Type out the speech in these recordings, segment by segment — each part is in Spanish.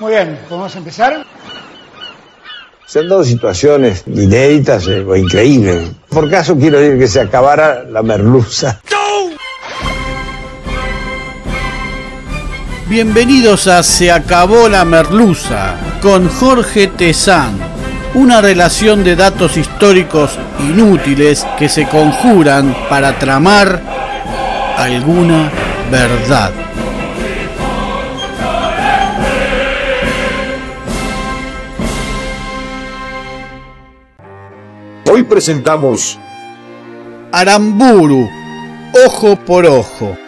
Muy bien, ¿podemos empezar? Se han dado situaciones inéditas eh, o increíbles. Por caso quiero decir que se acabara la merluza. Bienvenidos a Se acabó la merluza con Jorge Tezán. Una relación de datos históricos inútiles que se conjuran para tramar alguna verdad. Presentamos Aramburu, ojo por ojo.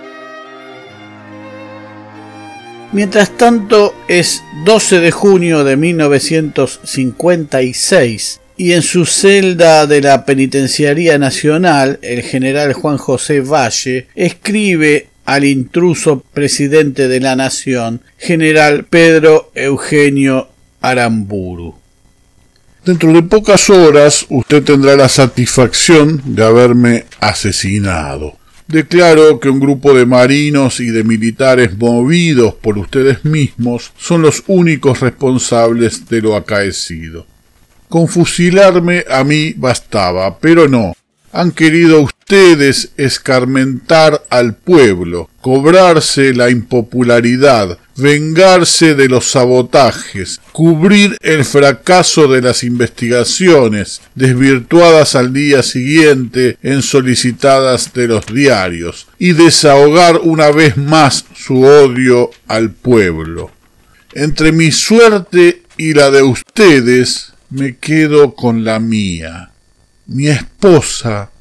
Mientras tanto, es 12 de junio de 1956 y en su celda de la Penitenciaría Nacional, el general Juan José Valle escribe al intruso presidente de la Nación, general Pedro Eugenio Aramburu. Dentro de pocas horas usted tendrá la satisfacción de haberme asesinado. Declaro que un grupo de marinos y de militares movidos por ustedes mismos son los únicos responsables de lo acaecido. Con fusilarme a mí bastaba, pero no han querido ustedes escarmentar al pueblo, cobrarse la impopularidad, vengarse de los sabotajes, cubrir el fracaso de las investigaciones, desvirtuadas al día siguiente en solicitadas de los diarios, y desahogar una vez más su odio al pueblo. Entre mi suerte y la de ustedes me quedo con la mía mi esposa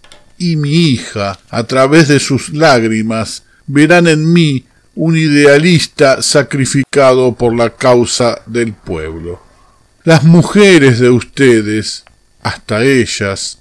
y mi hija, a través de sus lágrimas, verán en mí un idealista sacrificado por la causa del pueblo. Las mujeres de ustedes, hasta ellas,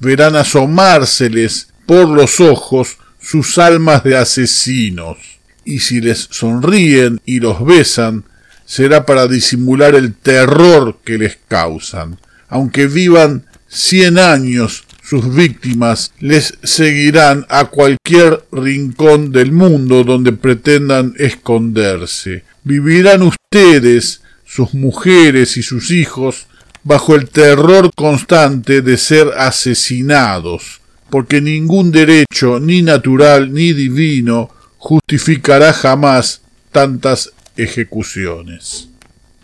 verán asomárseles por los ojos sus almas de asesinos, y si les sonríen y los besan, será para disimular el terror que les causan, aunque vivan cien años sus víctimas les seguirán a cualquier rincón del mundo donde pretendan esconderse. Vivirán ustedes, sus mujeres y sus hijos, bajo el terror constante de ser asesinados, porque ningún derecho, ni natural ni divino, justificará jamás tantas ejecuciones.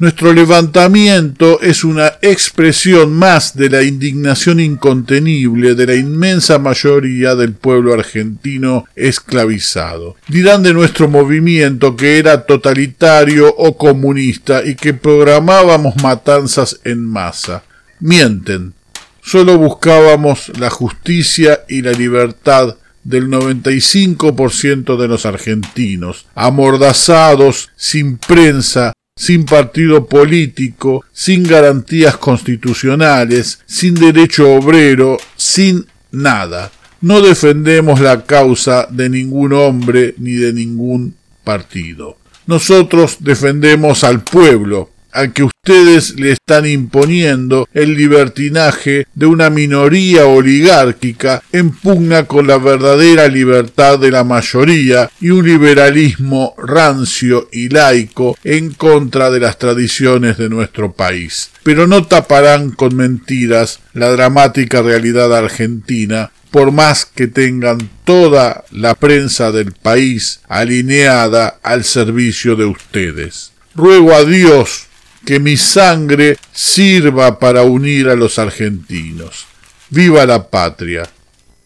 Nuestro levantamiento es una expresión más de la indignación incontenible de la inmensa mayoría del pueblo argentino esclavizado. Dirán de nuestro movimiento que era totalitario o comunista y que programábamos matanzas en masa. Mienten. Solo buscábamos la justicia y la libertad del 95% de los argentinos, amordazados, sin prensa, sin partido político, sin garantías constitucionales, sin derecho obrero, sin nada. No defendemos la causa de ningún hombre ni de ningún partido. Nosotros defendemos al pueblo, al que ustedes le están imponiendo el libertinaje de una minoría oligárquica en pugna con la verdadera libertad de la mayoría y un liberalismo rancio y laico en contra de las tradiciones de nuestro país. Pero no taparán con mentiras la dramática realidad argentina por más que tengan toda la prensa del país alineada al servicio de ustedes. Ruego a Dios que mi sangre sirva para unir a los argentinos. ¡Viva la patria!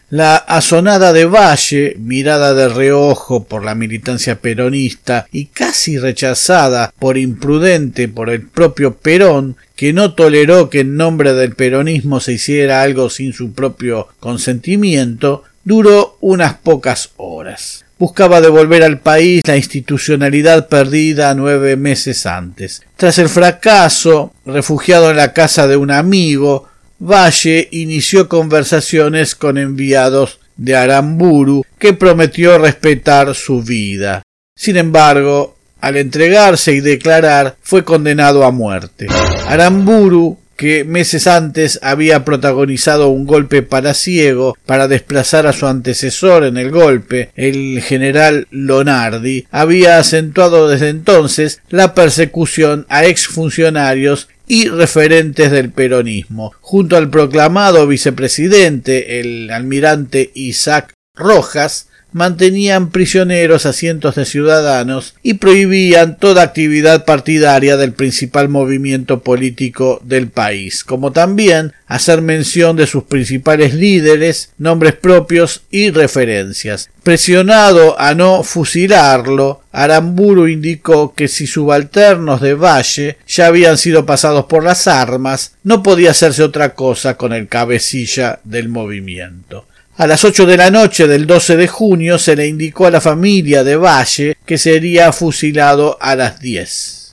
La asonada de Valle, mirada de reojo por la militancia peronista y casi rechazada por imprudente por el propio Perón, que no toleró que en nombre del peronismo se hiciera algo sin su propio consentimiento, duró unas pocas horas buscaba devolver al país la institucionalidad perdida nueve meses antes. Tras el fracaso, refugiado en la casa de un amigo, Valle inició conversaciones con enviados de Aramburu que prometió respetar su vida. Sin embargo, al entregarse y declarar, fue condenado a muerte. Aramburu que meses antes había protagonizado un golpe palaciego para desplazar a su antecesor en el golpe, el general Lonardi, había acentuado desde entonces la persecución a exfuncionarios y referentes del peronismo, junto al proclamado vicepresidente, el almirante Isaac Rojas, mantenían prisioneros a cientos de ciudadanos y prohibían toda actividad partidaria del principal movimiento político del país, como también hacer mención de sus principales líderes, nombres propios y referencias. Presionado a no fusilarlo, Aramburu indicó que si subalternos de Valle ya habían sido pasados por las armas, no podía hacerse otra cosa con el cabecilla del movimiento. A las ocho de la noche del 12 de junio se le indicó a la familia de Valle que sería fusilado a las diez.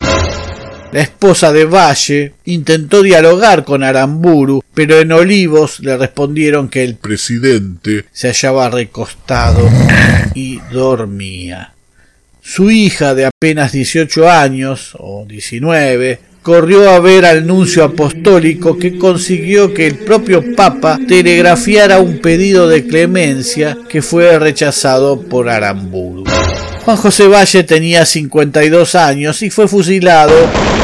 La esposa de Valle intentó dialogar con Aramburu, pero en Olivos le respondieron que el presidente se hallaba recostado y dormía. Su hija de apenas 18 años o 19 corrió a ver al nuncio apostólico que consiguió que el propio Papa telegrafiara un pedido de clemencia que fue rechazado por Aramburu. Juan José Valle tenía 52 años y fue fusilado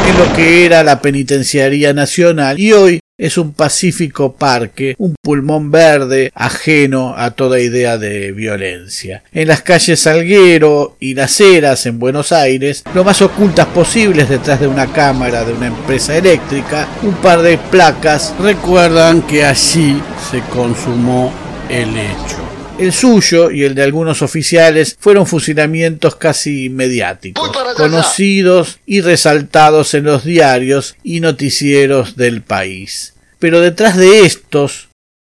en lo que era la Penitenciaría Nacional y hoy es un pacífico parque, un pulmón verde ajeno a toda idea de violencia. En las calles Salguero y Las Heras en Buenos Aires, lo más ocultas posibles detrás de una cámara de una empresa eléctrica, un par de placas recuerdan que allí se consumó el hecho. El suyo y el de algunos oficiales fueron fusilamientos casi mediáticos, conocidos y resaltados en los diarios y noticieros del país. Pero detrás de estos,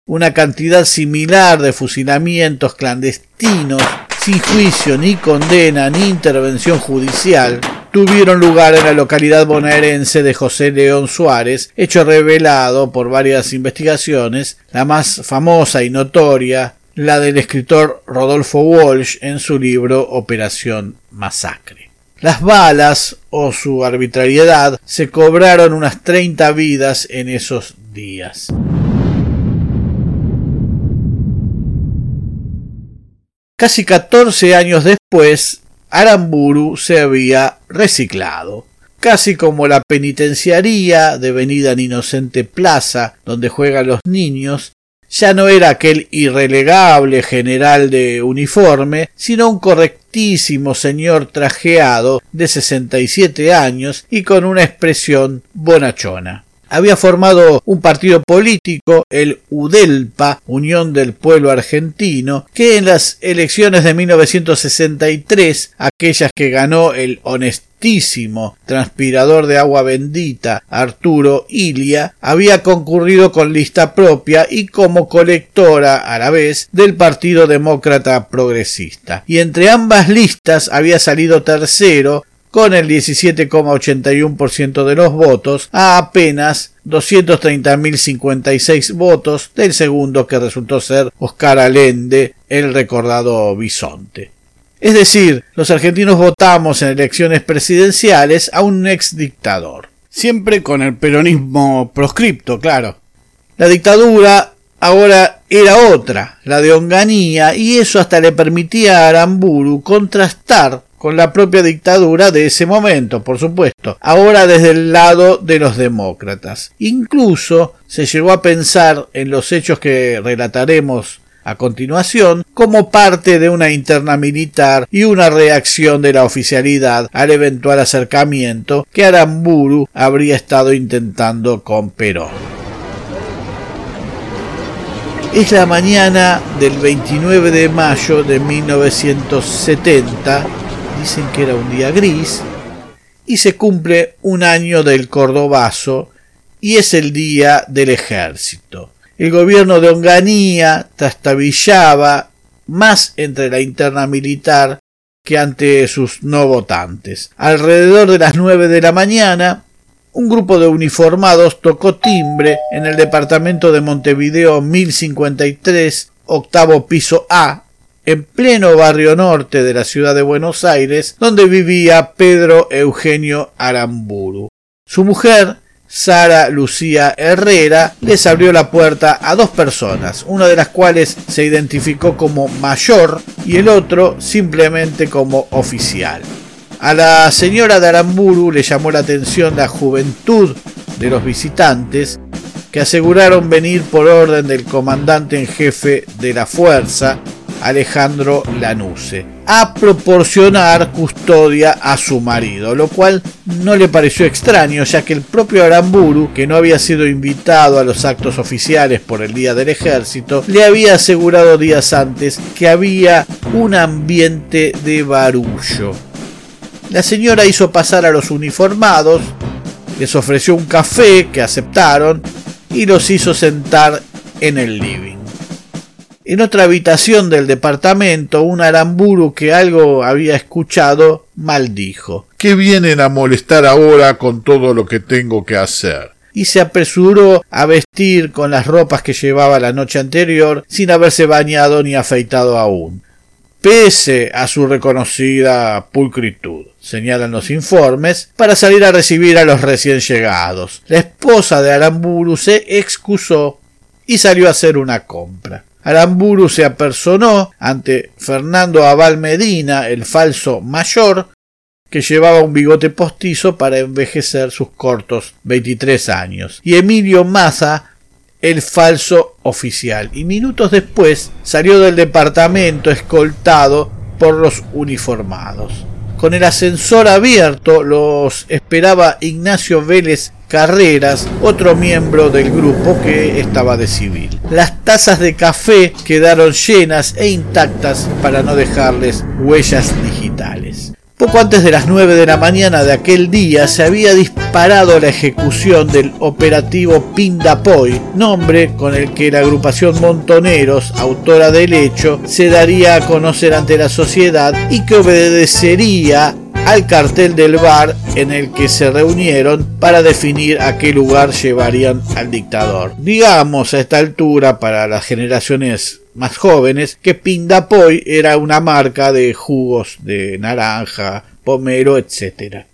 una cantidad similar de fusilamientos clandestinos, sin juicio ni condena ni intervención judicial, tuvieron lugar en la localidad bonaerense de José León Suárez, hecho revelado por varias investigaciones, la más famosa y notoria la del escritor Rodolfo Walsh en su libro Operación Masacre. Las balas o su arbitrariedad se cobraron unas 30 vidas en esos días. Casi 14 años después, Aramburu se había reciclado. Casi como la penitenciaría de Venida Inocente Plaza, donde juegan los niños, ya no era aquel irrelegable general de uniforme, sino un correctísimo señor trajeado de sesenta y siete años y con una expresión bonachona había formado un partido político, el UDELPA, Unión del Pueblo Argentino, que en las elecciones de 1963, aquellas que ganó el honestísimo transpirador de agua bendita Arturo Ilia, había concurrido con lista propia y como colectora a la vez del Partido Demócrata Progresista. Y entre ambas listas había salido tercero con el 17,81% de los votos a apenas 230.056 votos del segundo que resultó ser Oscar Allende, el recordado bisonte. Es decir, los argentinos votamos en elecciones presidenciales a un ex dictador. Siempre con el peronismo proscripto, claro. La dictadura ahora era otra, la de Onganía, y eso hasta le permitía a Aramburu contrastar con la propia dictadura de ese momento, por supuesto, ahora desde el lado de los demócratas. Incluso se llegó a pensar en los hechos que relataremos a continuación como parte de una interna militar y una reacción de la oficialidad al eventual acercamiento que Aramburu habría estado intentando con Perón. Es la mañana del 29 de mayo de 1970 dicen que era un día gris, y se cumple un año del Cordobazo y es el día del ejército. El gobierno de Onganía trastabillaba más entre la interna militar que ante sus no votantes. Alrededor de las nueve de la mañana, un grupo de uniformados tocó timbre en el departamento de Montevideo 1053, octavo piso A, en pleno barrio norte de la ciudad de Buenos Aires, donde vivía Pedro Eugenio Aramburu. Su mujer Sara Lucía Herrera les abrió la puerta a dos personas, una de las cuales se identificó como mayor y el otro simplemente como oficial. A la señora de Aramburu le llamó la atención la juventud de los visitantes que aseguraron venir por orden del comandante en jefe de la fuerza, Alejandro Lanuse, a proporcionar custodia a su marido, lo cual no le pareció extraño, ya que el propio Aramburu, que no había sido invitado a los actos oficiales por el Día del Ejército, le había asegurado días antes que había un ambiente de barullo. La señora hizo pasar a los uniformados, les ofreció un café que aceptaron y los hizo sentar en el living. En otra habitación del departamento, un aramburu que algo había escuchado maldijo. ¿Qué vienen a molestar ahora con todo lo que tengo que hacer? y se apresuró a vestir con las ropas que llevaba la noche anterior sin haberse bañado ni afeitado aún. Pese a su reconocida pulcritud, señalan los informes, para salir a recibir a los recién llegados. La esposa de Aramburu se excusó y salió a hacer una compra. Aramburu se apersonó ante Fernando Abal Medina, el falso mayor, que llevaba un bigote postizo para envejecer sus cortos 23 años, y Emilio Maza, el falso oficial, y minutos después salió del departamento escoltado por los uniformados. Con el ascensor abierto los esperaba Ignacio Vélez Carreras, otro miembro del grupo que estaba de civil. Las tazas de café quedaron llenas e intactas para no dejarles huellas digitales. Poco antes de las 9 de la mañana de aquel día se había disparado la ejecución del operativo Pindapoy, nombre con el que la agrupación Montoneros, autora del hecho, se daría a conocer ante la sociedad y que obedecería al cartel del bar en el que se reunieron para definir a qué lugar llevarían al dictador. Digamos a esta altura para las generaciones más jóvenes que Pindapoy era una marca de jugos de naranja, pomero, etc.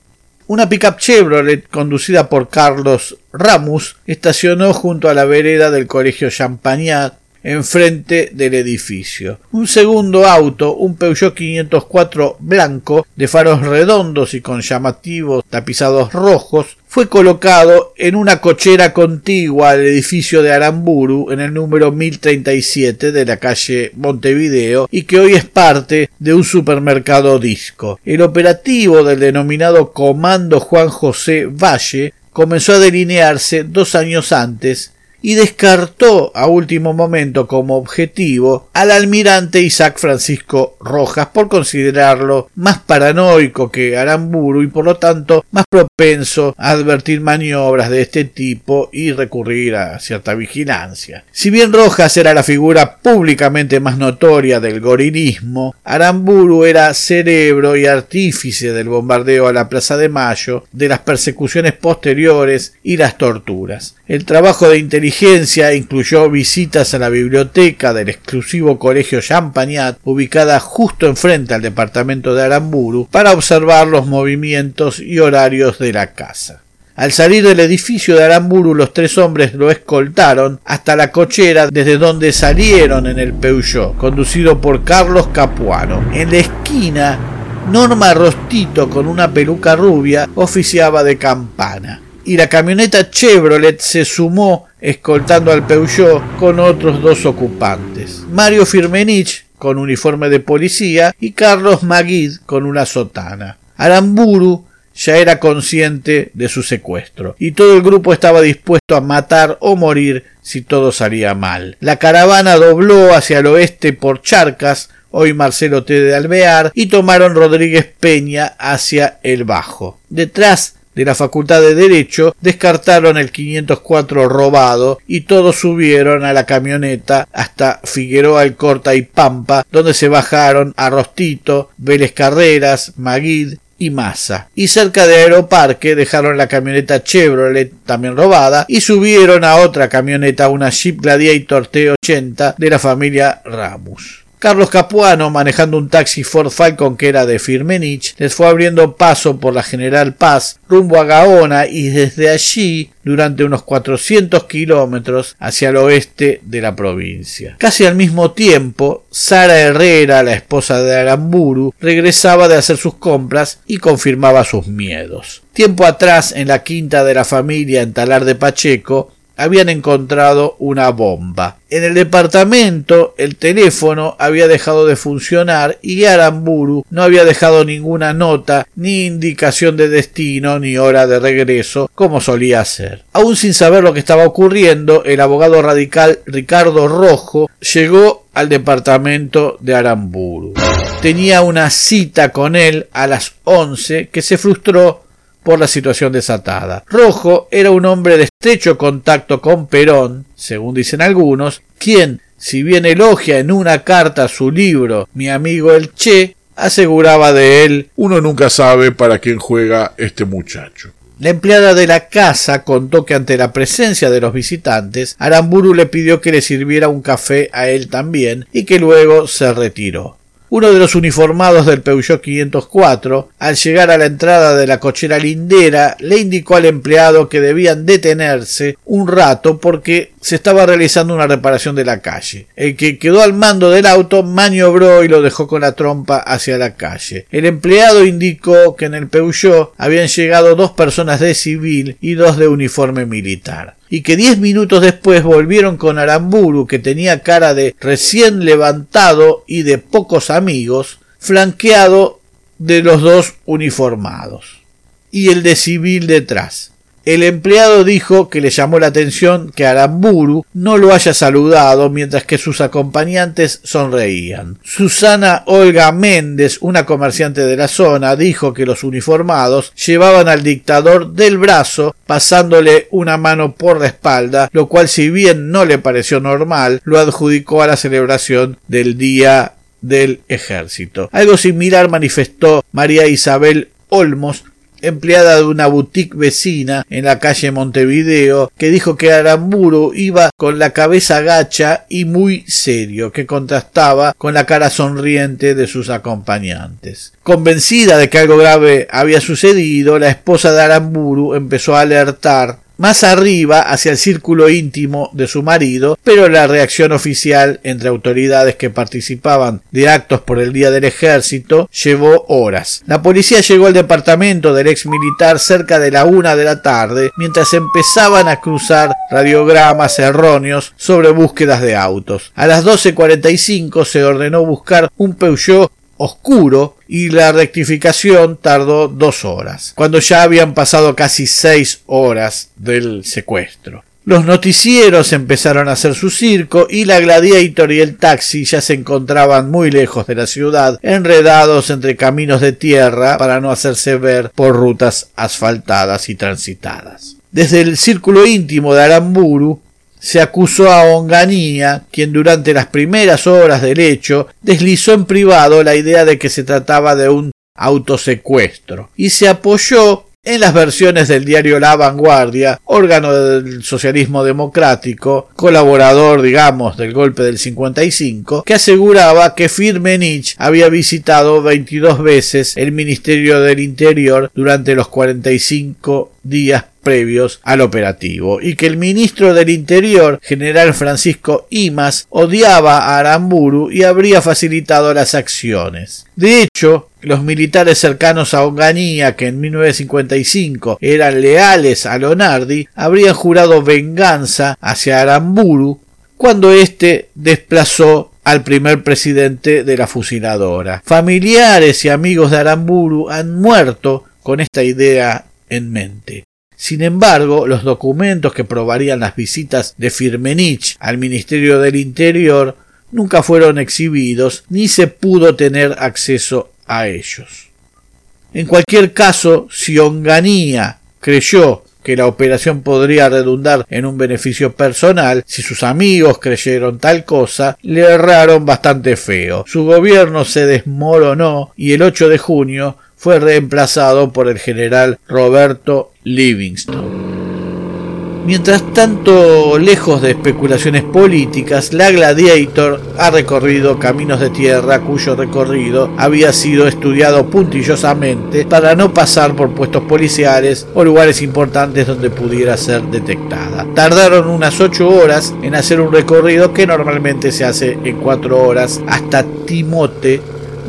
Una pickup Chevrolet conducida por Carlos Ramus estacionó junto a la vereda del colegio Champagnat enfrente del edificio. Un segundo auto, un Peugeot 504 blanco, de faros redondos y con llamativos tapizados rojos, fue colocado en una cochera contigua al edificio de Aramburu en el número 1037 de la calle Montevideo y que hoy es parte de un supermercado disco. El operativo del denominado Comando Juan José Valle comenzó a delinearse dos años antes y descartó a último momento como objetivo al almirante Isaac Francisco Rojas por considerarlo más paranoico que Aramburu y por lo tanto más propenso a advertir maniobras de este tipo y recurrir a cierta vigilancia. Si bien Rojas era la figura públicamente más notoria del gorilismo, Aramburu era cerebro y artífice del bombardeo a la Plaza de Mayo, de las persecuciones posteriores y las torturas. El trabajo de incluyó visitas a la biblioteca del exclusivo colegio Champagnat, ubicada justo enfrente al departamento de Aramburu, para observar los movimientos y horarios de la casa. Al salir del edificio de Aramburu, los tres hombres lo escoltaron hasta la cochera desde donde salieron en el Peugeot, conducido por Carlos Capuano. En la esquina, Norma Rostito, con una peluca rubia, oficiaba de campana y la camioneta Chevrolet se sumó escoltando al Peugeot con otros dos ocupantes. Mario Firmenich con uniforme de policía y Carlos Maguid con una sotana. Aramburu ya era consciente de su secuestro y todo el grupo estaba dispuesto a matar o morir si todo salía mal. La caravana dobló hacia el oeste por Charcas, hoy Marcelo T. de Alvear, y tomaron Rodríguez Peña hacia el Bajo. Detrás de la Facultad de Derecho descartaron el 504 robado y todos subieron a la camioneta hasta Figueroa Alcorta y Pampa, donde se bajaron a Rostito, Vélez Carreras, Maguid y Massa. Y cerca de Aeroparque dejaron la camioneta Chevrolet, también robada, y subieron a otra camioneta, una Jeep Gladiator T80 de la familia Ramus. Carlos Capuano, manejando un taxi Ford Falcon que era de Firmenich, les fue abriendo paso por la General Paz rumbo a Gaona y desde allí durante unos 400 kilómetros hacia el oeste de la provincia. Casi al mismo tiempo, Sara Herrera, la esposa de Aramburu, regresaba de hacer sus compras y confirmaba sus miedos. Tiempo atrás, en la quinta de la familia en Talar de Pacheco, habían encontrado una bomba. En el departamento el teléfono había dejado de funcionar y Aramburu no había dejado ninguna nota, ni indicación de destino, ni hora de regreso, como solía hacer. Aún sin saber lo que estaba ocurriendo, el abogado radical Ricardo Rojo llegó al departamento de Aramburu. Tenía una cita con él a las once que se frustró por la situación desatada. Rojo era un hombre de estrecho contacto con Perón, según dicen algunos, quien, si bien elogia en una carta su libro Mi amigo el Che, aseguraba de él Uno nunca sabe para quién juega este muchacho. La empleada de la casa contó que ante la presencia de los visitantes, Aramburu le pidió que le sirviera un café a él también y que luego se retiró. Uno de los uniformados del Peugeot 504, al llegar a la entrada de la cochera lindera, le indicó al empleado que debían detenerse un rato porque se estaba realizando una reparación de la calle. El que quedó al mando del auto maniobró y lo dejó con la trompa hacia la calle. El empleado indicó que en el Peugeot habían llegado dos personas de civil y dos de uniforme militar y que diez minutos después volvieron con Aramburu, que tenía cara de recién levantado y de pocos amigos, flanqueado de los dos uniformados, y el de civil detrás. El empleado dijo que le llamó la atención que Aramburu no lo haya saludado mientras que sus acompañantes sonreían. Susana Olga Méndez, una comerciante de la zona, dijo que los uniformados llevaban al dictador del brazo pasándole una mano por la espalda, lo cual si bien no le pareció normal, lo adjudicó a la celebración del Día del Ejército. Algo similar manifestó María Isabel Olmos, empleada de una boutique vecina en la calle Montevideo, que dijo que Aramburu iba con la cabeza gacha y muy serio, que contrastaba con la cara sonriente de sus acompañantes. Convencida de que algo grave había sucedido, la esposa de Aramburu empezó a alertar más arriba hacia el círculo íntimo de su marido, pero la reacción oficial entre autoridades que participaban de actos por el Día del Ejército llevó horas. La policía llegó al departamento del ex militar cerca de la una de la tarde, mientras empezaban a cruzar radiogramas erróneos sobre búsquedas de autos. A las 12.45 se ordenó buscar un Peugeot oscuro y la rectificación tardó dos horas, cuando ya habían pasado casi seis horas del secuestro. Los noticieros empezaron a hacer su circo y la Gladiator y el taxi ya se encontraban muy lejos de la ciudad, enredados entre caminos de tierra para no hacerse ver por rutas asfaltadas y transitadas. Desde el círculo íntimo de Aramburu se acusó a Onganía, quien durante las primeras horas del hecho deslizó en privado la idea de que se trataba de un autosecuestro y se apoyó en las versiones del diario La Vanguardia, órgano del socialismo democrático, colaborador, digamos, del golpe del 55, que aseguraba que Firmenich había visitado 22 veces el Ministerio del Interior durante los 45 días previos al operativo y que el ministro del Interior, general Francisco Imas, odiaba a Aramburu y habría facilitado las acciones. De hecho, los militares cercanos a Onganía, que en 1955 eran leales a Lonardi, habrían jurado venganza hacia Aramburu cuando éste desplazó al primer presidente de la fusiladora. Familiares y amigos de Aramburu han muerto con esta idea en mente. Sin embargo, los documentos que probarían las visitas de Firmenich al Ministerio del Interior nunca fueron exhibidos ni se pudo tener acceso a ellos. En cualquier caso, si Onganía creyó que la operación podría redundar en un beneficio personal, si sus amigos creyeron tal cosa, le erraron bastante feo. Su gobierno se desmoronó y el 8 de junio fue reemplazado por el general Roberto Livingston. Mientras tanto, lejos de especulaciones políticas, la Gladiator ha recorrido caminos de tierra cuyo recorrido había sido estudiado puntillosamente para no pasar por puestos policiales o lugares importantes donde pudiera ser detectada. Tardaron unas 8 horas en hacer un recorrido que normalmente se hace en 4 horas hasta Timote,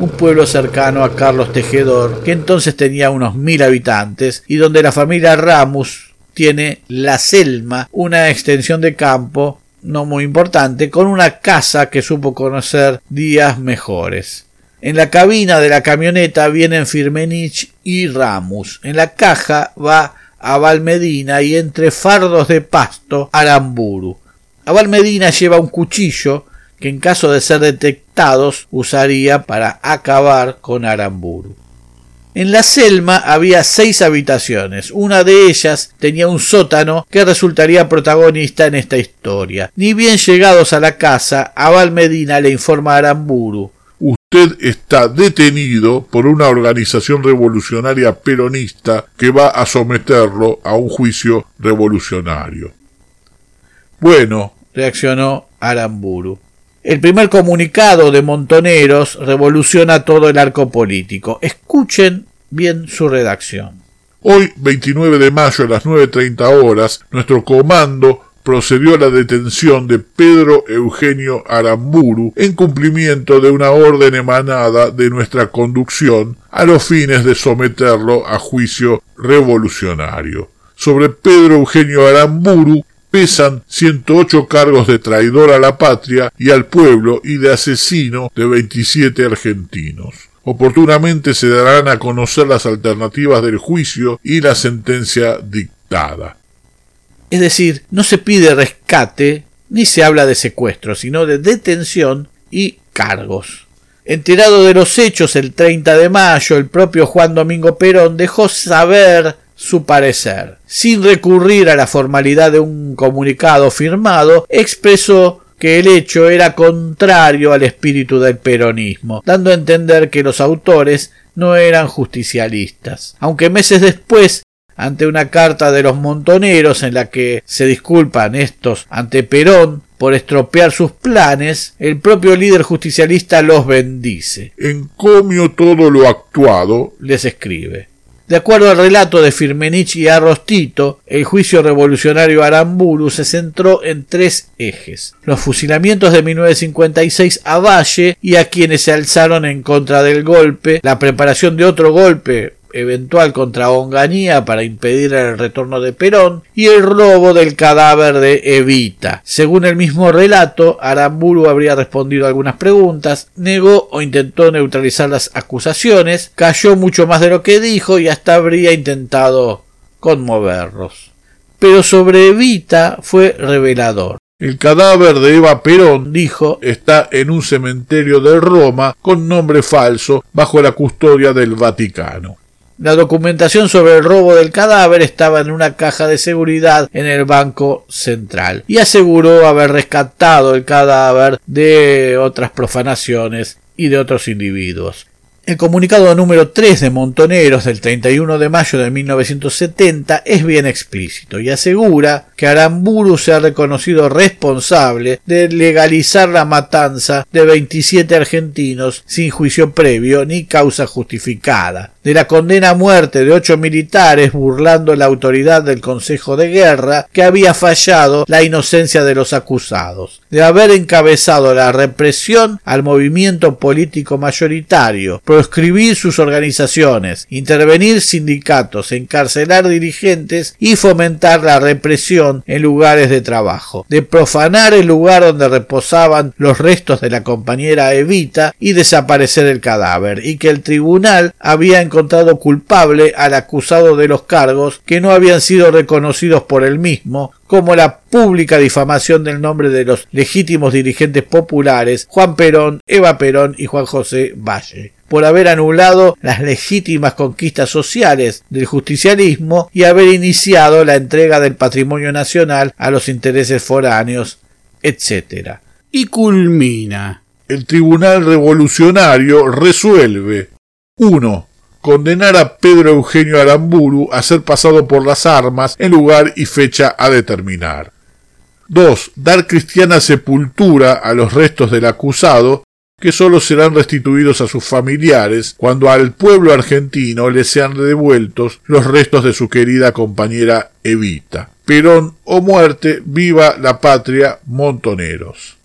un pueblo cercano a Carlos Tejedor, que entonces tenía unos mil habitantes y donde la familia Ramus tiene la Selma, una extensión de campo no muy importante, con una casa que supo conocer días mejores. En la cabina de la camioneta vienen Firmenich y Ramus. En la caja va a Valmedina y entre fardos de pasto Aramburu. A Valmedina lleva un cuchillo que en caso de ser detectados usaría para acabar con Aramburu. En la Selma había seis habitaciones. Una de ellas tenía un sótano que resultaría protagonista en esta historia. Ni bien llegados a la casa, Abal Medina le informa a Aramburu. Usted está detenido por una organización revolucionaria peronista que va a someterlo a un juicio revolucionario. Bueno, reaccionó Aramburu. El primer comunicado de Montoneros revoluciona todo el arco político. Escuchen bien su redacción. Hoy, 29 de mayo a las 9.30 horas, nuestro comando procedió a la detención de Pedro Eugenio Aramburu en cumplimiento de una orden emanada de nuestra conducción a los fines de someterlo a juicio revolucionario. Sobre Pedro Eugenio Aramburu pesan 108 cargos de traidor a la patria y al pueblo y de asesino de 27 argentinos. Oportunamente se darán a conocer las alternativas del juicio y la sentencia dictada. Es decir, no se pide rescate ni se habla de secuestro, sino de detención y cargos. Enterado de los hechos el 30 de mayo, el propio Juan Domingo Perón dejó saber su parecer. Sin recurrir a la formalidad de un comunicado firmado, expresó que el hecho era contrario al espíritu del peronismo, dando a entender que los autores no eran justicialistas. Aunque meses después, ante una carta de los montoneros en la que se disculpan estos ante Perón por estropear sus planes, el propio líder justicialista los bendice. Encomio todo lo actuado, les escribe. De acuerdo al relato de Firmenich y Arrostito, el juicio revolucionario Aramburu se centró en tres ejes. Los fusilamientos de 1956 a Valle y a quienes se alzaron en contra del golpe, la preparación de otro golpe eventual contra Onganía para impedir el retorno de Perón y el robo del cadáver de Evita. Según el mismo relato, Aramburu habría respondido algunas preguntas, negó o intentó neutralizar las acusaciones, cayó mucho más de lo que dijo y hasta habría intentado conmoverlos. Pero sobre Evita fue revelador. El cadáver de Eva Perón, dijo, está en un cementerio de Roma con nombre falso bajo la custodia del Vaticano. La documentación sobre el robo del cadáver estaba en una caja de seguridad en el Banco Central y aseguró haber rescatado el cadáver de otras profanaciones y de otros individuos. El comunicado número 3 de Montoneros del 31 de mayo de 1970 es bien explícito y asegura que Aramburu se ha reconocido responsable de legalizar la matanza de 27 argentinos sin juicio previo ni causa justificada, de la condena a muerte de ocho militares burlando la autoridad del Consejo de Guerra que había fallado la inocencia de los acusados, de haber encabezado la represión al movimiento político mayoritario, proscribir sus organizaciones, intervenir sindicatos, encarcelar dirigentes y fomentar la represión en lugares de trabajo, de profanar el lugar donde reposaban los restos de la compañera Evita y desaparecer el cadáver, y que el tribunal había encontrado culpable al acusado de los cargos que no habían sido reconocidos por él mismo, como la pública difamación del nombre de los legítimos dirigentes populares Juan Perón, Eva Perón y Juan José Valle por haber anulado las legítimas conquistas sociales del justicialismo y haber iniciado la entrega del patrimonio nacional a los intereses foráneos, etc. Y culmina. El Tribunal Revolucionario resuelve 1. Condenar a Pedro Eugenio Aramburu a ser pasado por las armas en lugar y fecha a determinar. 2. Dar cristiana sepultura a los restos del acusado, que sólo serán restituidos a sus familiares cuando al pueblo argentino le sean devueltos los restos de su querida compañera Evita. Perón o muerte, viva la patria, montoneros.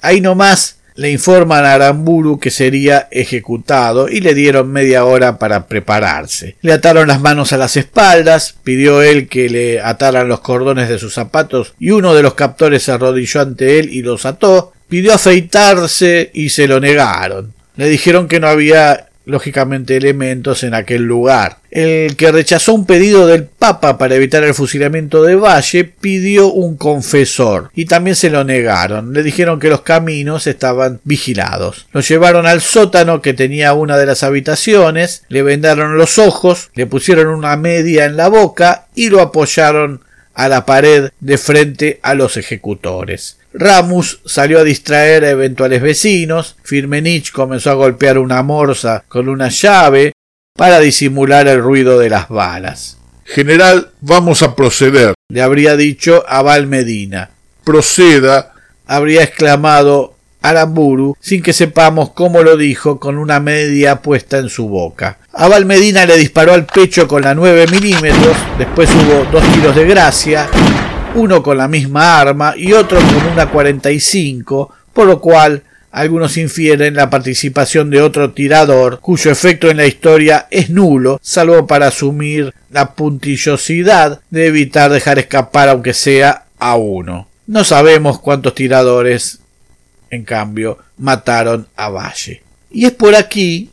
Ahí nomás le informan a Aramburu que sería ejecutado y le dieron media hora para prepararse. Le ataron las manos a las espaldas, pidió él que le ataran los cordones de sus zapatos y uno de los captores se arrodilló ante él y los ató, pidió afeitarse y se lo negaron. Le dijeron que no había lógicamente elementos en aquel lugar. El que rechazó un pedido del Papa para evitar el fusilamiento de Valle pidió un confesor y también se lo negaron. Le dijeron que los caminos estaban vigilados. Lo llevaron al sótano que tenía una de las habitaciones, le vendaron los ojos, le pusieron una media en la boca y lo apoyaron a la pared de frente a los ejecutores. Ramus salió a distraer a eventuales vecinos, Firmenich comenzó a golpear una morsa con una llave para disimular el ruido de las balas. General, vamos a proceder, le habría dicho a Val Medina. Proceda, habría exclamado Aramburu sin que sepamos cómo lo dijo con una media puesta en su boca. A Val Medina le disparó al pecho con la 9 milímetros, después hubo dos tiros de gracia, uno con la misma arma y otro con una 45, por lo cual algunos infieren la participación de otro tirador cuyo efecto en la historia es nulo, salvo para asumir la puntillosidad de evitar dejar escapar aunque sea a uno. No sabemos cuántos tiradores, en cambio, mataron a Valle. Y es por aquí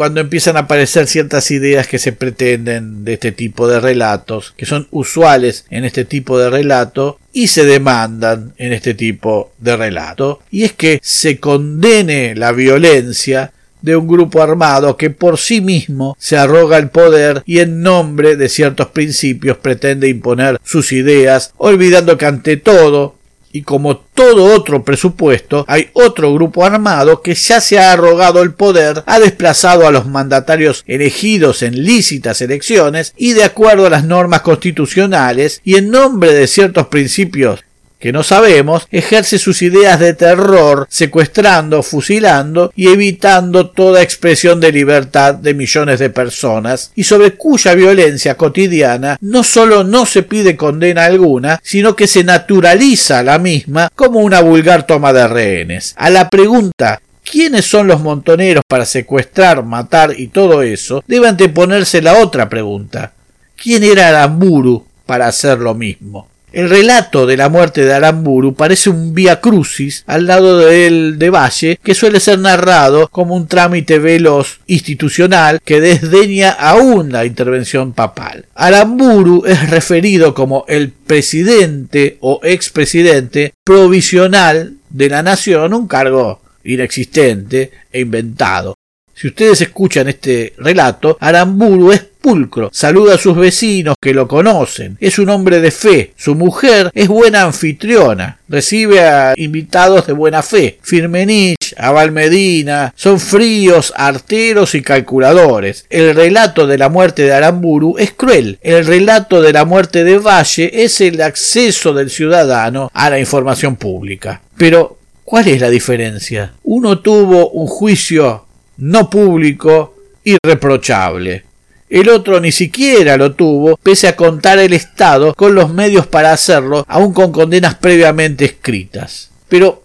cuando empiezan a aparecer ciertas ideas que se pretenden de este tipo de relatos, que son usuales en este tipo de relato y se demandan en este tipo de relato, y es que se condene la violencia de un grupo armado que por sí mismo se arroga el poder y en nombre de ciertos principios pretende imponer sus ideas, olvidando que ante todo y como todo otro presupuesto, hay otro grupo armado que ya se ha arrogado el poder, ha desplazado a los mandatarios elegidos en lícitas elecciones y de acuerdo a las normas constitucionales y en nombre de ciertos principios que no sabemos, ejerce sus ideas de terror, secuestrando, fusilando y evitando toda expresión de libertad de millones de personas, y sobre cuya violencia cotidiana no solo no se pide condena alguna, sino que se naturaliza la misma como una vulgar toma de rehenes. A la pregunta ¿Quiénes son los montoneros para secuestrar, matar y todo eso? Debe anteponerse la otra pregunta. ¿Quién era Aramburu para hacer lo mismo? El relato de la muerte de Aramburu parece un vía crucis al lado del de Valle, que suele ser narrado como un trámite veloz institucional que desdeña aún la intervención papal. Aramburu es referido como el presidente o expresidente provisional de la nación, un cargo inexistente e inventado. Si ustedes escuchan este relato, Aramburu es pulcro, saluda a sus vecinos que lo conocen, es un hombre de fe, su mujer es buena anfitriona, recibe a invitados de buena fe. Firmenich, Abal Medina, son fríos, arteros y calculadores. El relato de la muerte de Aramburu es cruel. El relato de la muerte de Valle es el acceso del ciudadano a la información pública. Pero, ¿cuál es la diferencia? Uno tuvo un juicio no público, irreprochable. El otro ni siquiera lo tuvo, pese a contar el Estado con los medios para hacerlo, aun con condenas previamente escritas. Pero,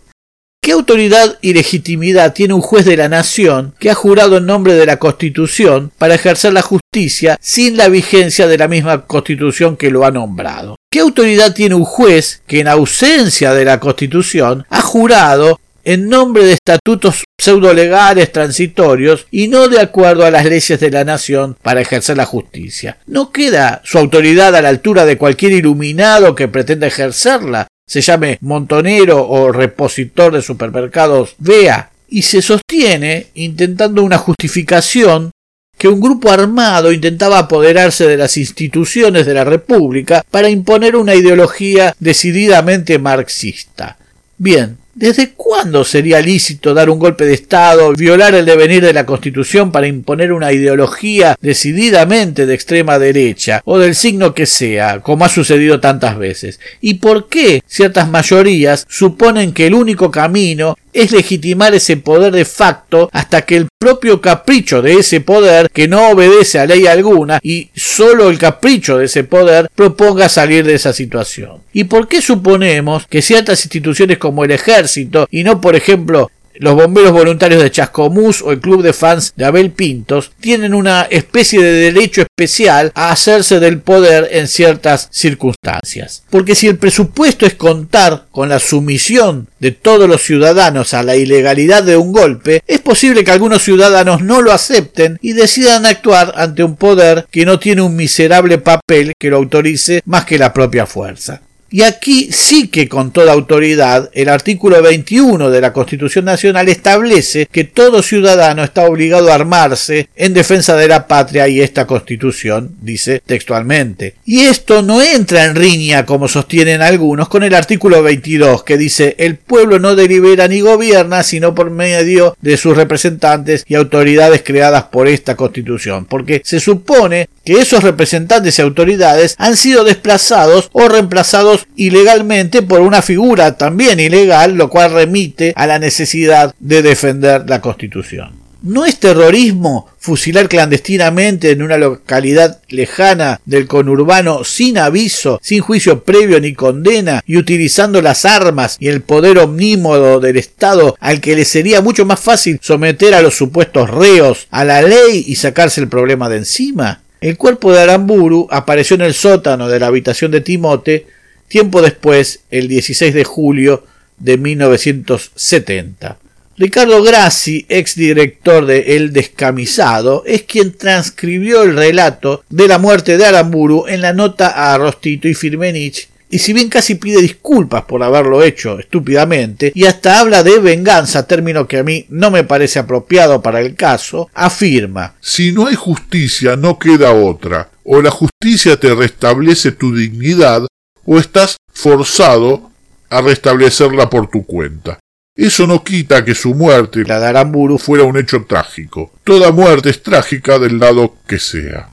¿qué autoridad y legitimidad tiene un juez de la nación que ha jurado en nombre de la Constitución para ejercer la justicia sin la vigencia de la misma Constitución que lo ha nombrado? ¿Qué autoridad tiene un juez que en ausencia de la Constitución ha jurado en nombre de estatutos pseudolegales transitorios y no de acuerdo a las leyes de la nación para ejercer la justicia. ¿No queda su autoridad a la altura de cualquier iluminado que pretenda ejercerla? Se llame montonero o repositor de supermercados vea y se sostiene intentando una justificación que un grupo armado intentaba apoderarse de las instituciones de la República para imponer una ideología decididamente marxista. Bien, ¿Desde cuándo sería lícito dar un golpe de Estado, violar el devenir de la Constitución para imponer una ideología decididamente de extrema derecha o del signo que sea, como ha sucedido tantas veces? ¿Y por qué ciertas mayorías suponen que el único camino es legitimar ese poder de facto hasta que el propio capricho de ese poder, que no obedece a ley alguna y solo el capricho de ese poder, proponga salir de esa situación. ¿Y por qué suponemos que ciertas instituciones como el ejército y no, por ejemplo, los bomberos voluntarios de Chascomús o el club de fans de Abel Pintos tienen una especie de derecho especial a hacerse del poder en ciertas circunstancias. Porque si el presupuesto es contar con la sumisión de todos los ciudadanos a la ilegalidad de un golpe, es posible que algunos ciudadanos no lo acepten y decidan actuar ante un poder que no tiene un miserable papel que lo autorice más que la propia fuerza. Y aquí sí que con toda autoridad el artículo 21 de la Constitución Nacional establece que todo ciudadano está obligado a armarse en defensa de la patria y esta Constitución dice textualmente. Y esto no entra en riña, como sostienen algunos, con el artículo 22 que dice el pueblo no delibera ni gobierna sino por medio de sus representantes y autoridades creadas por esta Constitución, porque se supone que esos representantes y autoridades han sido desplazados o reemplazados ilegalmente por una figura también ilegal, lo cual remite a la necesidad de defender la Constitución. ¿No es terrorismo fusilar clandestinamente en una localidad lejana del conurbano sin aviso, sin juicio previo ni condena y utilizando las armas y el poder omnímodo del Estado al que le sería mucho más fácil someter a los supuestos reos a la ley y sacarse el problema de encima? El cuerpo de Aramburu apareció en el sótano de la habitación de Timote tiempo después, el 16 de julio de 1970. Ricardo Grassi, exdirector de El Descamisado, es quien transcribió el relato de la muerte de Aramburu en la nota a Rostito y Firmenich, y si bien casi pide disculpas por haberlo hecho estúpidamente, y hasta habla de venganza, término que a mí no me parece apropiado para el caso, afirma Si no hay justicia no queda otra, o la justicia te restablece tu dignidad, o estás forzado a restablecerla por tu cuenta. Eso no quita que su muerte, la de Aramburu, fuera un hecho trágico. Toda muerte es trágica del lado que sea.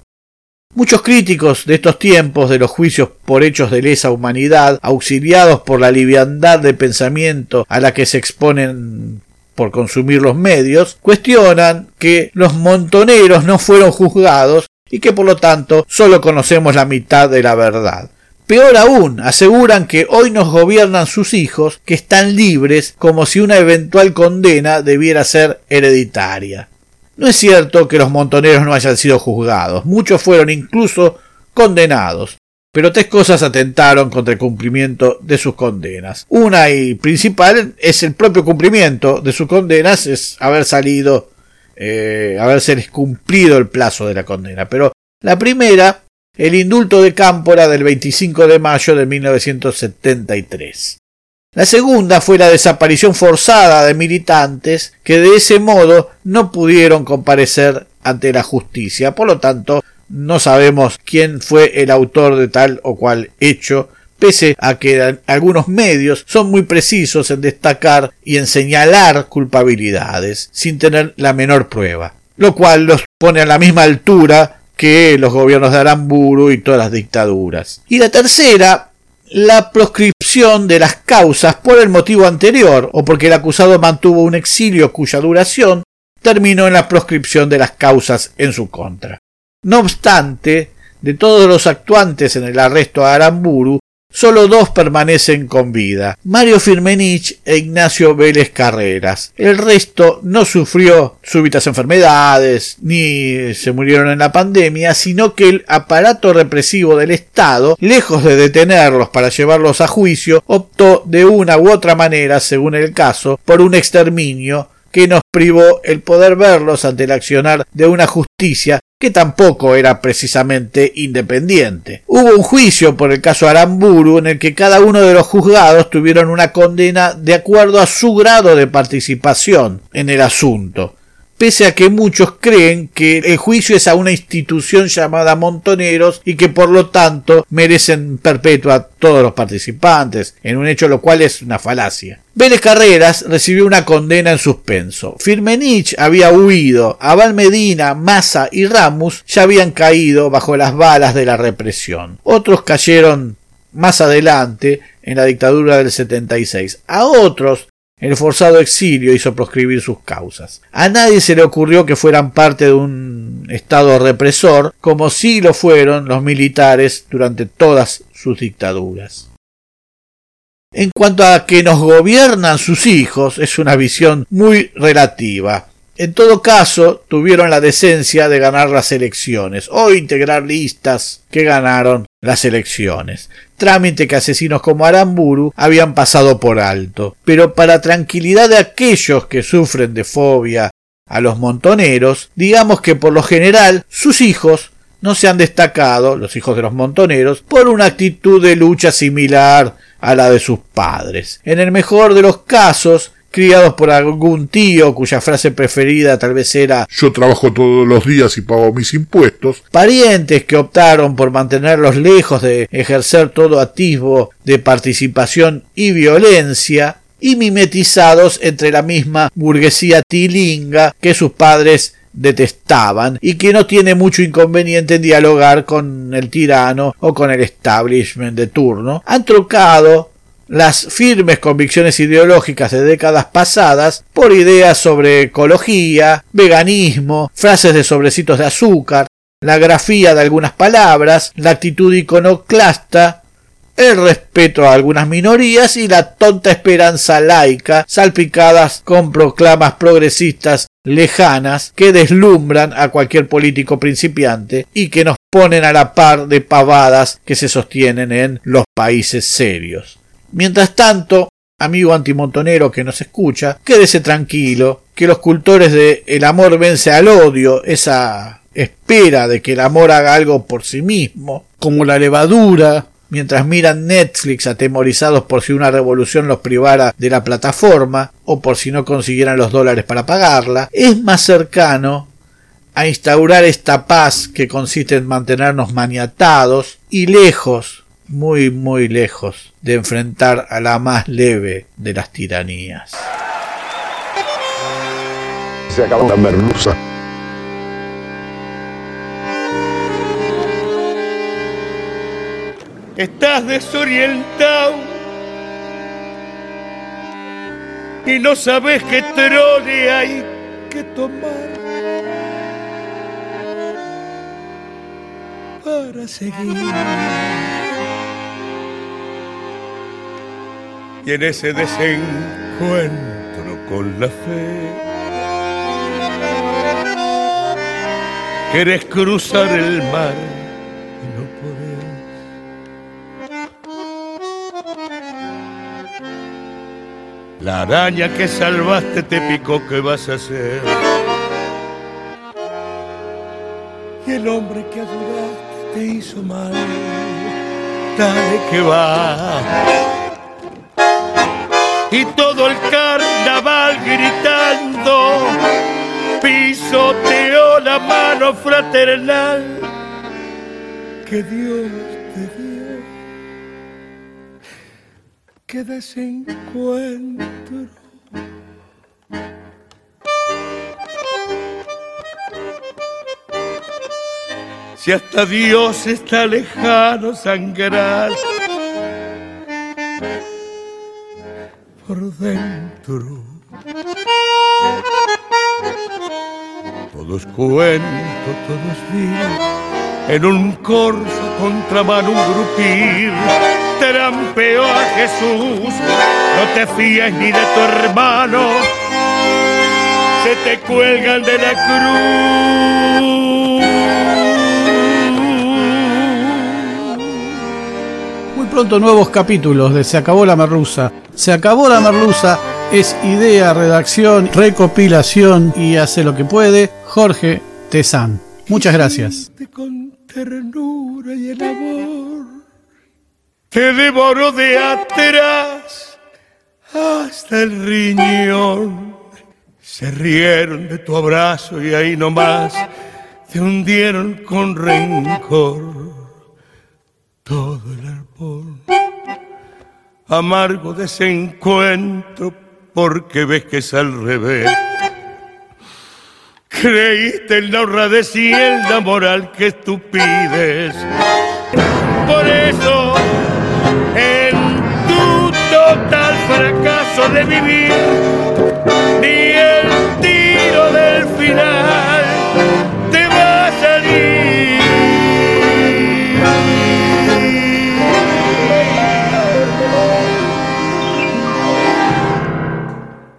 Muchos críticos de estos tiempos de los juicios por hechos de lesa humanidad, auxiliados por la liviandad de pensamiento a la que se exponen por consumir los medios, cuestionan que los montoneros no fueron juzgados y que por lo tanto solo conocemos la mitad de la verdad. Peor aún, aseguran que hoy nos gobiernan sus hijos, que están libres como si una eventual condena debiera ser hereditaria. No es cierto que los montoneros no hayan sido juzgados, muchos fueron incluso condenados, pero tres cosas atentaron contra el cumplimiento de sus condenas. Una y principal es el propio cumplimiento de sus condenas, es haber salido, eh, haberse cumplido el plazo de la condena. Pero la primera el indulto de Cámpora del 25 de mayo de 1973. La segunda fue la desaparición forzada de militantes que de ese modo no pudieron comparecer ante la justicia. Por lo tanto, no sabemos quién fue el autor de tal o cual hecho, pese a que algunos medios son muy precisos en destacar y en señalar culpabilidades sin tener la menor prueba, lo cual los pone a la misma altura que los gobiernos de Aramburu y todas las dictaduras. Y la tercera, la proscripción de las causas por el motivo anterior o porque el acusado mantuvo un exilio cuya duración terminó en la proscripción de las causas en su contra. No obstante, de todos los actuantes en el arresto a Aramburu, Solo dos permanecen con vida, Mario Firmenich e Ignacio Vélez Carreras. El resto no sufrió súbitas enfermedades, ni se murieron en la pandemia, sino que el aparato represivo del Estado, lejos de detenerlos para llevarlos a juicio, optó de una u otra manera, según el caso, por un exterminio que nos privó el poder verlos ante el accionar de una justicia que tampoco era precisamente independiente. Hubo un juicio por el caso Aramburu en el que cada uno de los juzgados tuvieron una condena de acuerdo a su grado de participación en el asunto pese a que muchos creen que el juicio es a una institución llamada Montoneros y que por lo tanto merecen perpetua todos los participantes, en un hecho lo cual es una falacia. Vélez Carreras recibió una condena en suspenso. Firmenich había huido, Abal Medina, Massa y Ramus ya habían caído bajo las balas de la represión. Otros cayeron más adelante en la dictadura del 76. A otros el forzado exilio hizo proscribir sus causas. A nadie se le ocurrió que fueran parte de un Estado represor, como sí lo fueron los militares durante todas sus dictaduras. En cuanto a que nos gobiernan sus hijos, es una visión muy relativa. En todo caso, tuvieron la decencia de ganar las elecciones o integrar listas que ganaron las elecciones. Trámite que asesinos como Aramburu habían pasado por alto. Pero para tranquilidad de aquellos que sufren de fobia a los montoneros, digamos que por lo general sus hijos no se han destacado, los hijos de los montoneros, por una actitud de lucha similar a la de sus padres. En el mejor de los casos, criados por algún tío cuya frase preferida tal vez era Yo trabajo todos los días y pago mis impuestos, parientes que optaron por mantenerlos lejos de ejercer todo atisbo de participación y violencia, y mimetizados entre la misma burguesía tilinga que sus padres detestaban y que no tiene mucho inconveniente en dialogar con el tirano o con el establishment de turno, han trocado las firmes convicciones ideológicas de décadas pasadas por ideas sobre ecología, veganismo, frases de sobrecitos de azúcar, la grafía de algunas palabras, la actitud iconoclasta, el respeto a algunas minorías y la tonta esperanza laica salpicadas con proclamas progresistas lejanas que deslumbran a cualquier político principiante y que nos ponen a la par de pavadas que se sostienen en los países serios. Mientras tanto, amigo antimontonero que nos escucha, quédese tranquilo, que los cultores de el amor vence al odio, esa espera de que el amor haga algo por sí mismo, como la levadura, mientras miran Netflix atemorizados por si una revolución los privara de la plataforma o por si no consiguieran los dólares para pagarla, es más cercano a instaurar esta paz que consiste en mantenernos maniatados y lejos, muy muy lejos, de enfrentar a la más leve de las tiranías. Se acabó la merluza. Estás desorientado y no sabes qué trole hay que tomar para seguir. Y en ese desencuentro con la fe, quieres cruzar el mar y no podés. La araña que salvaste te picó, ¿qué vas a hacer? Y el hombre que ayudaste te hizo mal, dale que va y todo el carnaval gritando pisoteó la mano fraternal que Dios te dio. Que desencuentro. Si hasta Dios está lejano sangrar por dentro. Todo es cuento, todo es vida. En un corso contramano un grupir trampeó a Jesús. No te fíes ni de tu hermano, se te cuelgan de la cruz. Pronto nuevos capítulos de Se acabó la merluza. Se acabó la merluza es idea, redacción, recopilación y hace lo que puede Jorge Tezán. Muchas gracias. Con ternura y el amor te devoró de atrás hasta el riñón. Se rieron de tu abrazo y ahí nomás te hundieron con rencor todo el Amargo desencuentro porque ves que es al revés. Creíste en la honradez y en la moral que tú pides. Por eso, en tu total fracaso de vivir,